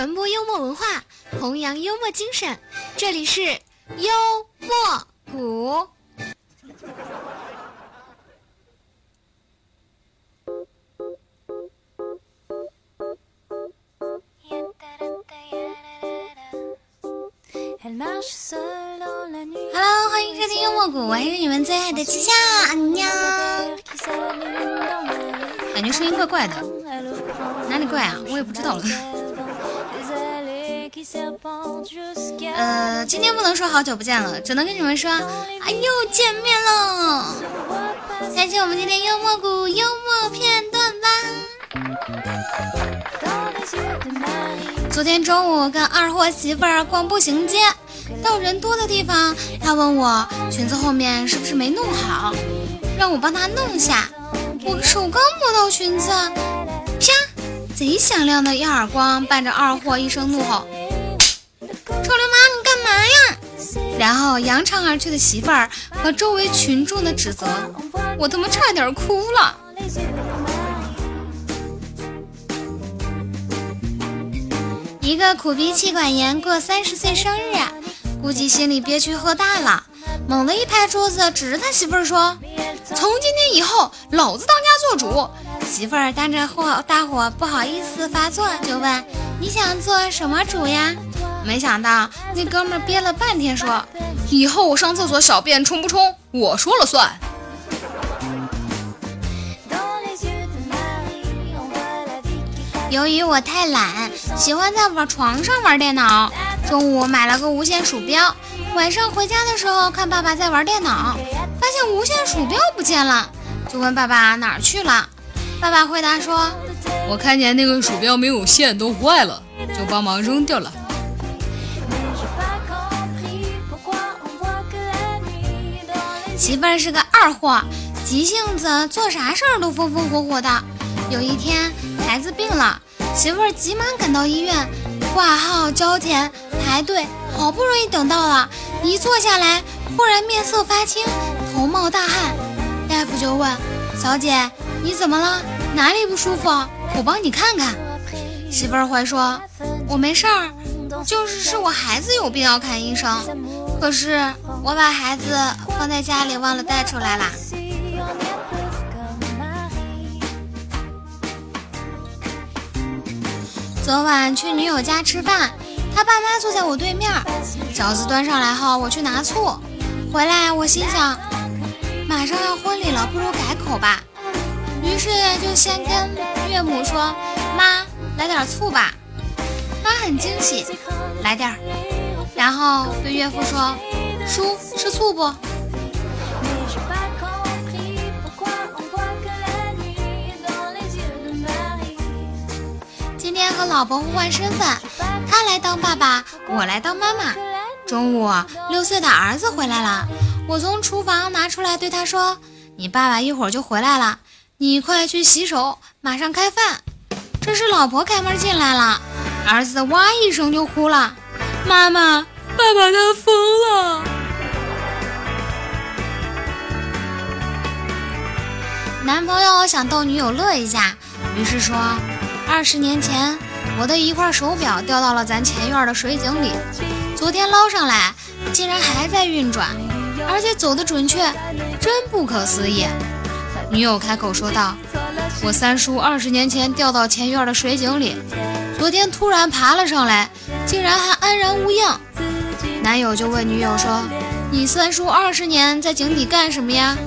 传播幽默文化，弘扬幽默精神。这里是幽默谷。Hello，欢迎收听幽默谷，我还是你们最爱的七夏，安妞。感觉声音怪怪的，哪里怪啊？我也不知道了。呃，今天不能说好久不见了，只能跟你们说，哎又见面了。开启我们今天幽默谷幽默片段吧。昨天中午跟二货媳妇儿逛步行街，到人多的地方，她问我裙子后面是不是没弄好，让我帮她弄下。我手刚摸到裙子，啪！贼响亮的一耳光，伴着二货一声怒吼：“然后扬长而去的媳妇儿和周围群众的指责，我他妈差点哭了。一个苦逼气管炎过三十岁生日，估计心里憋屈喝大了，猛地一拍桌子，指着他媳妇儿说。从今天以后，老子当家做主。媳妇儿当着大伙不好意思发作，就问你想做什么主呀？没想到那哥们憋了半天说：“以后我上厕所小便冲不冲，我说了算。”由于我太懒，喜欢在玩床上玩电脑，中午买了个无线鼠标。晚上回家的时候，看爸爸在玩电脑，发现无线鼠标不见了，就问爸爸哪儿去了。爸爸回答说：“我看见那个鼠标没有线，都坏了，就帮忙扔掉了。”媳妇儿是个二货，急性子，做啥事儿都风风火火的。有一天，孩子病了，媳妇儿急忙赶到医院，挂号、交钱、排队。好不容易等到了，一坐下来，忽然面色发青，头冒大汗。大夫就问：“小姐，你怎么了？哪里不舒服？我帮你看看。”媳妇儿回说：“我没事儿，就是是我孩子有病要看医生，可是我把孩子放在家里忘了带出来啦。”昨晚去女友家吃饭。她爸妈坐在我对面，饺子端上来后，我去拿醋。回来我心想，马上要婚礼了，不如改口吧。于是就先跟岳母说：“妈，来点醋吧。”妈很惊喜，来点儿。然后对岳父说：“叔，吃醋不？”和老婆互换身份。他来当爸爸，我来当妈妈。中午，六岁的儿子回来了，我从厨房拿出来对他说：“你爸爸一会儿就回来了，你快去洗手，马上开饭。”这时，老婆开门进来了，儿子哇一声就哭了：“妈妈，爸爸他疯了！”男朋友想逗女友乐一下，于是说：“二十年前。”我的一块手表掉到了咱前院的水井里，昨天捞上来，竟然还在运转，而且走得准确，真不可思议。女友开口说道：“我三叔二十年前掉到前院的水井里，昨天突然爬了上来，竟然还安然无恙。”男友就问女友说：“你三叔二十年在井底干什么呀？”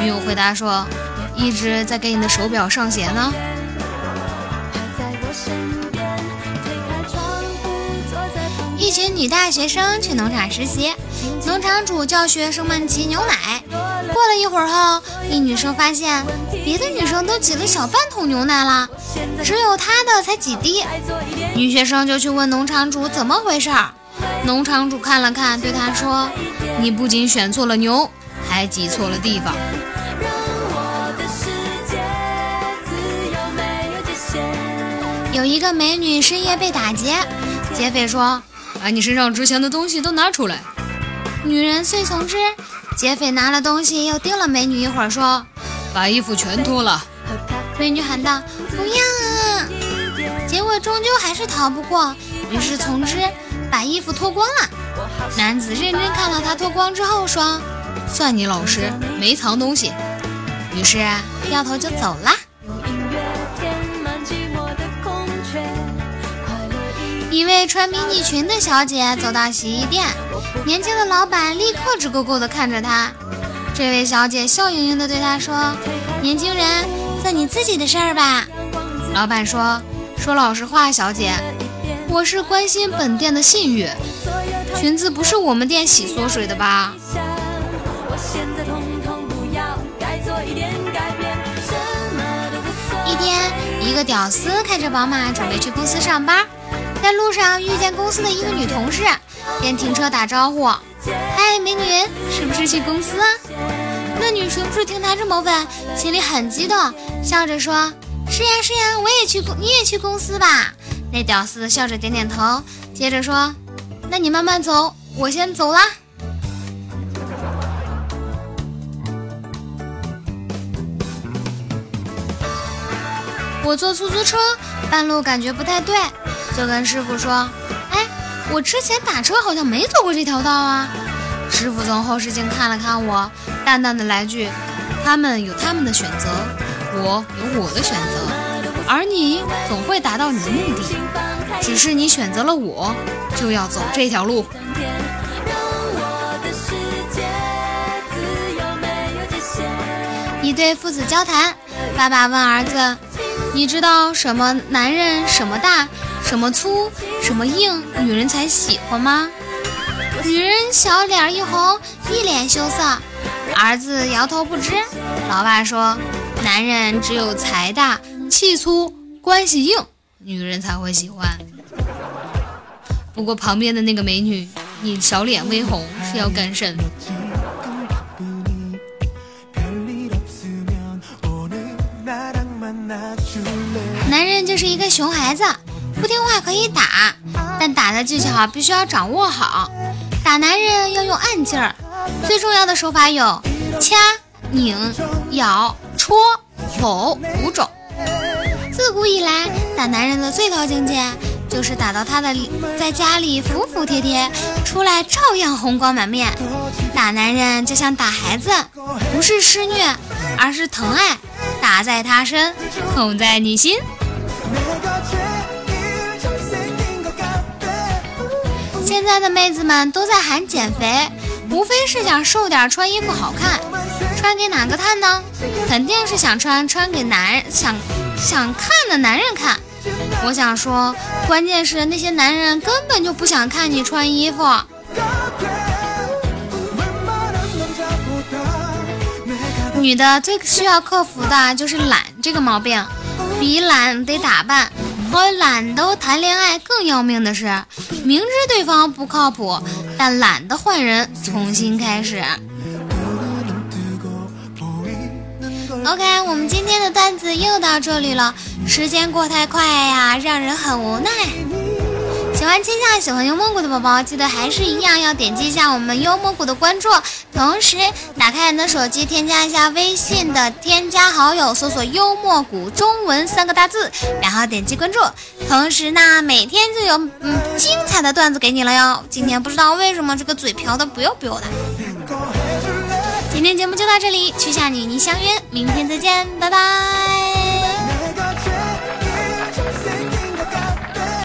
女友回答说：“一直在给你的手表上鞋呢。”一群女大学生去农场实习，农场主叫学生们挤牛奶。过了一会儿后，一女生发现别的女生都挤了小半桶牛奶了，只有她的才几滴。女学生就去问农场主怎么回事儿。农场主看了看，对她说：“你不仅选错了牛，还挤错了地方。”有一个美女深夜被打劫，劫匪说。把你身上值钱的东西都拿出来！女人遂从之。劫匪拿了东西，又盯了美女一会儿，说：“把衣服全脱了。”美女喊道：“不要啊！”结果终究还是逃不过，于是从之，把衣服脱光了。男子认真看了他脱光之后，说：“算你老实，没藏东西。”于是掉头就走了。一位穿迷你裙的小姐走到洗衣店，年轻的老板立刻直勾勾地看着她。这位小姐笑盈盈地对他说：“年轻人，做你自己的事儿吧。”老板说：“说老实话，小姐，我是关心本店的信誉。裙子不是我们店洗缩水的吧？”一天，一个屌丝开着宝马准备去公司上班，在路上遇见公司的一个女同事，便停车打招呼：“嗨，美女，是不是去公司啊？”那女同事听他这么问，心里很激动，笑着说：“是呀是呀，我也去公，你也去公司吧？”那屌丝笑着点点头，接着说：“那你慢慢走，我先走啦。”我坐出租车，半路感觉不太对，就跟师傅说：“哎，我之前打车好像没走过这条道啊。”师傅从后视镜看了看我，淡淡的来句：“他们有他们的选择，我有我的选择，而你总会达到你的目的。只是你选择了我，就要走这条路。”一对父子交谈，爸爸问儿子：“你知道什么男人什么大，什么粗，什么硬，女人才喜欢吗？”女人小脸一红，一脸羞涩。儿子摇头不知。老爸说：“男人只有财大气粗、关系硬，女人才会喜欢。”不过旁边的那个美女，你小脸微红是要干甚？男人就是一个熊孩子，不听话可以打，但打的技巧必须要掌握好。打男人要用暗劲儿，最重要的手法有掐、拧、咬、戳、吼五种。自古以来，打男人的最高境界就是打到他的在家里服服帖帖，出来照样红光满面。打男人就像打孩子，不是施虐，而是疼爱。打在他身，痛在你心。现在的妹子们都在喊减肥，无非是想瘦点，穿衣服好看。穿给哪个看呢？肯定是想穿穿给男人想想看的男人看。我想说，关键是那些男人根本就不想看你穿衣服。女的最需要克服的就是懒这个毛病，比懒得打扮。和懒得谈恋爱更要命的是，明知对方不靠谱，但懒得换人重新开始。OK，我们今天的段子又到这里了，时间过太快呀，让人很无奈。喜欢天下，喜欢幽默谷的宝宝，记得还是一样要点击一下我们幽默谷的关注，同时打开你的手机，添加一下微信的添加好友，搜索“幽默谷”中文三个大字，然后点击关注。同时呢，每天就有嗯精彩的段子给你了哟。今天不知道为什么这个嘴瓢的不要不要的。今天节目就到这里，曲夏与你相约，明天再见，拜拜。